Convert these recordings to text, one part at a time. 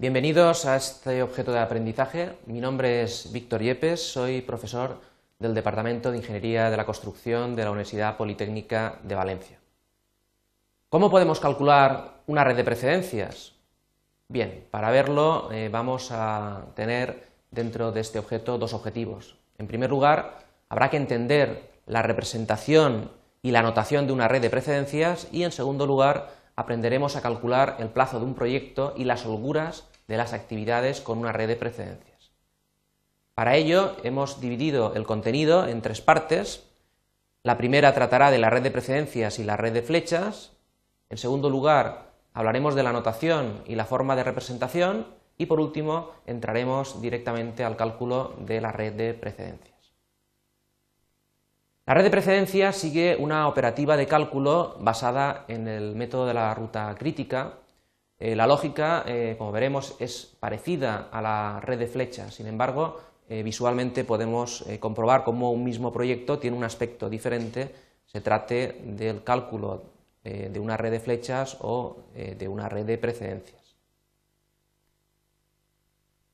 Bienvenidos a este objeto de aprendizaje. Mi nombre es Víctor Yepes, soy profesor del Departamento de Ingeniería de la Construcción de la Universidad Politécnica de Valencia. ¿Cómo podemos calcular una red de precedencias? Bien, para verlo eh, vamos a tener dentro de este objeto dos objetivos. En primer lugar, habrá que entender la representación y la notación de una red de precedencias y, en segundo lugar, aprenderemos a calcular el plazo de un proyecto y las holguras de las actividades con una red de precedencias. Para ello hemos dividido el contenido en tres partes. La primera tratará de la red de precedencias y la red de flechas. En segundo lugar, hablaremos de la notación y la forma de representación. Y por último, entraremos directamente al cálculo de la red de precedencias. La red de precedencia sigue una operativa de cálculo basada en el método de la ruta crítica. Eh, la lógica, eh, como veremos, es parecida a la red de flechas, sin embargo, eh, visualmente podemos comprobar cómo un mismo proyecto tiene un aspecto diferente, se trate del cálculo de una red de flechas o de una red de precedencias.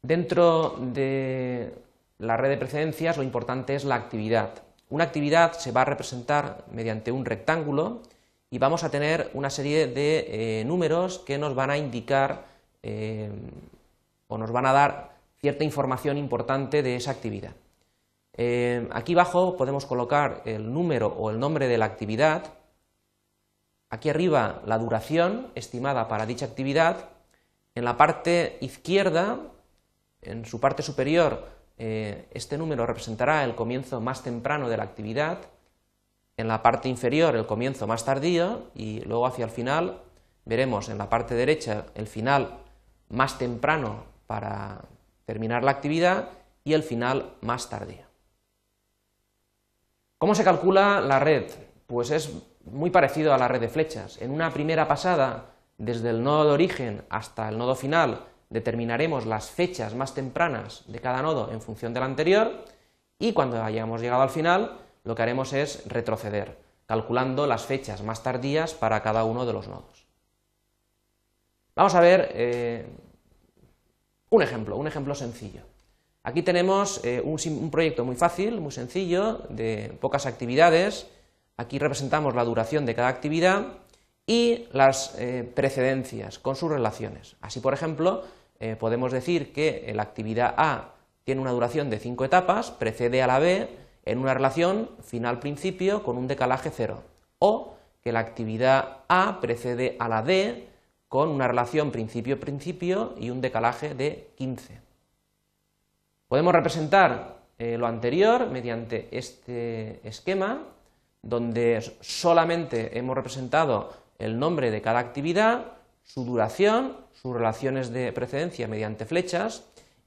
Dentro de la red de precedencias lo importante es la actividad. Una actividad se va a representar mediante un rectángulo y vamos a tener una serie de eh, números que nos van a indicar eh, o nos van a dar cierta información importante de esa actividad. Eh, aquí abajo podemos colocar el número o el nombre de la actividad, aquí arriba la duración estimada para dicha actividad, en la parte izquierda, en su parte superior, este número representará el comienzo más temprano de la actividad, en la parte inferior el comienzo más tardío y luego hacia el final veremos en la parte derecha el final más temprano para terminar la actividad y el final más tardío. ¿Cómo se calcula la red? Pues es muy parecido a la red de flechas. En una primera pasada, desde el nodo de origen hasta el nodo final, determinaremos las fechas más tempranas de cada nodo en función del anterior y cuando hayamos llegado al final lo que haremos es retroceder, calculando las fechas más tardías para cada uno de los nodos. Vamos a ver eh, un ejemplo, un ejemplo sencillo. Aquí tenemos eh, un, proyecto muy fácil, muy sencillo, de pocas actividades. Aquí representamos la duración de cada actividad y las eh, precedencias con sus relaciones. Así, por ejemplo, podemos decir que la actividad A tiene una duración de 5 etapas, precede a la B en una relación final-principio con un decalaje cero. O que la actividad A precede a la D con una relación principio-principio y un decalaje de 15. Podemos representar eh, lo anterior mediante este esquema, donde solamente hemos representado el nombre de cada actividad, su duración, sus relaciones de precedencia mediante flechas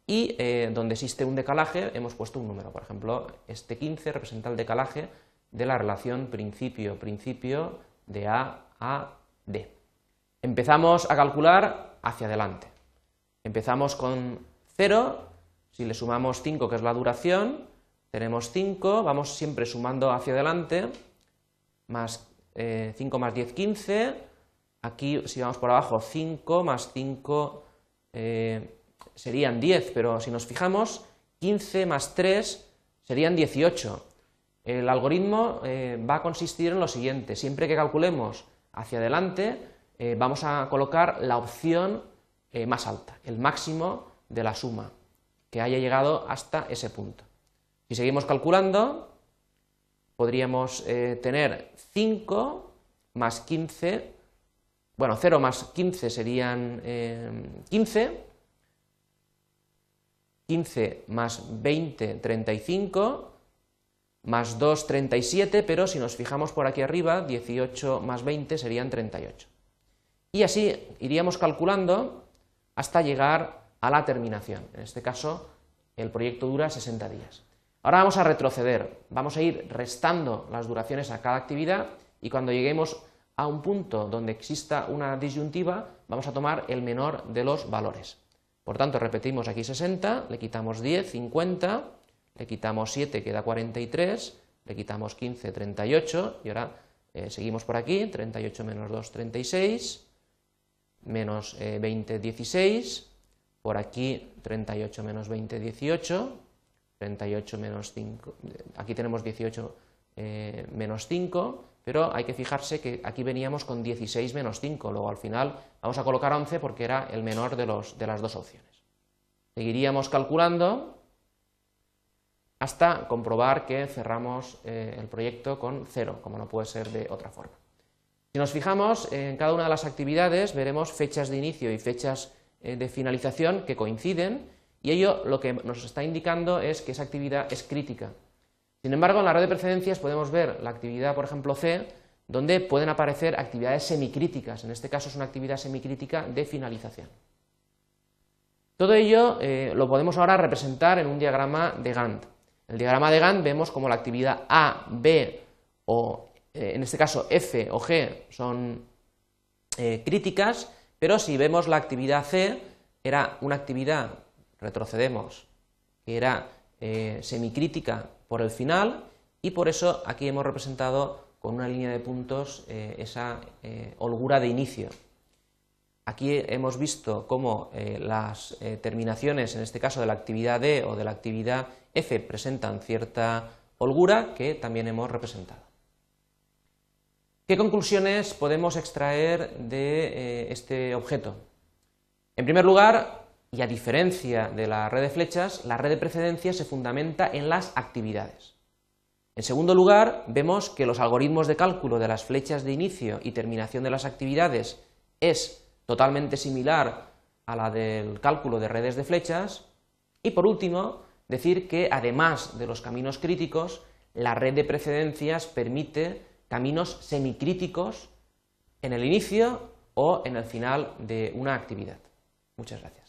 y eh, donde existe un decalaje hemos puesto un número. Por ejemplo, este 15 representa el decalaje de la relación principio-principio de A a D. Empezamos a calcular hacia adelante. Empezamos con 0, si le sumamos 5 que es la duración, tenemos 5, vamos siempre sumando hacia adelante, más 5 eh, más 10, 15, Aquí, si vamos por abajo, 5 más 5 eh, serían 10, pero si nos fijamos, 15 más 3 serían 18. El algoritmo eh, va a consistir en lo siguiente, siempre que calculemos hacia adelante, eh, vamos a colocar la opción más alta, el máximo de la suma, que haya llegado hasta ese punto. Si seguimos calculando, podríamos tener 5 más 15 bueno, 0 más 15 serían 15, 15 más 20, 35, más 2, 37, pero si nos fijamos por aquí arriba, 18 más 20 serían 38. Y así iríamos calculando hasta llegar a la terminación. En este caso, el proyecto dura 60 días. Ahora vamos a retroceder, vamos a ir restando las duraciones a cada actividad y cuando lleguemos a un punto donde exista una disyuntiva, vamos a tomar el menor de los valores. Por tanto, repetimos aquí 60, le quitamos 10, 50, le quitamos 7, queda 43, le quitamos 15, 38, y ahora eh, seguimos por aquí, 38 menos 2, 36, menos 20, eh, 16, por aquí 38 menos 20, 18, 38 menos 5, aquí tenemos 18 eh, menos 5, pero hay que fijarse que aquí veníamos con 16 menos 5, luego al final vamos a colocar 11 porque era el menor de, los, de las dos opciones. Seguiríamos calculando hasta comprobar que cerramos eh, el proyecto con 0, como no puede ser de otra forma. Si nos fijamos en cada una de las actividades, veremos fechas de inicio y fechas eh, de finalización que coinciden y ello lo que nos está indicando es que esa actividad es crítica. Sin embargo, en la red de precedencias podemos ver la actividad, por ejemplo, C, donde pueden aparecer actividades semicríticas. En este caso es una actividad semicrítica de finalización. Todo ello eh, lo podemos ahora representar en un diagrama de Gantt. En el diagrama de Gantt vemos como la actividad A, B o eh, en este caso F o G son eh, críticas, pero si vemos la actividad C, era una actividad, retrocedemos, que era semicrítica por el final y por eso aquí hemos representado con una línea de puntos esa holgura de inicio. Aquí hemos visto cómo eh, las eh, terminaciones, en este caso de la actividad D o de la actividad F, presentan cierta holgura que también hemos representado. ¿Qué conclusiones podemos extraer de eh, este objeto? En primer lugar, y a diferencia de la red de flechas, la red de precedencia se fundamenta en las actividades. En segundo lugar, vemos que los algoritmos de cálculo de las flechas de inicio y terminación de las actividades es totalmente similar a la del cálculo de redes de flechas. Y por último, decir que además de los caminos críticos, la red de precedencias permite caminos semicríticos en el inicio o en el final de una actividad. Muchas gracias.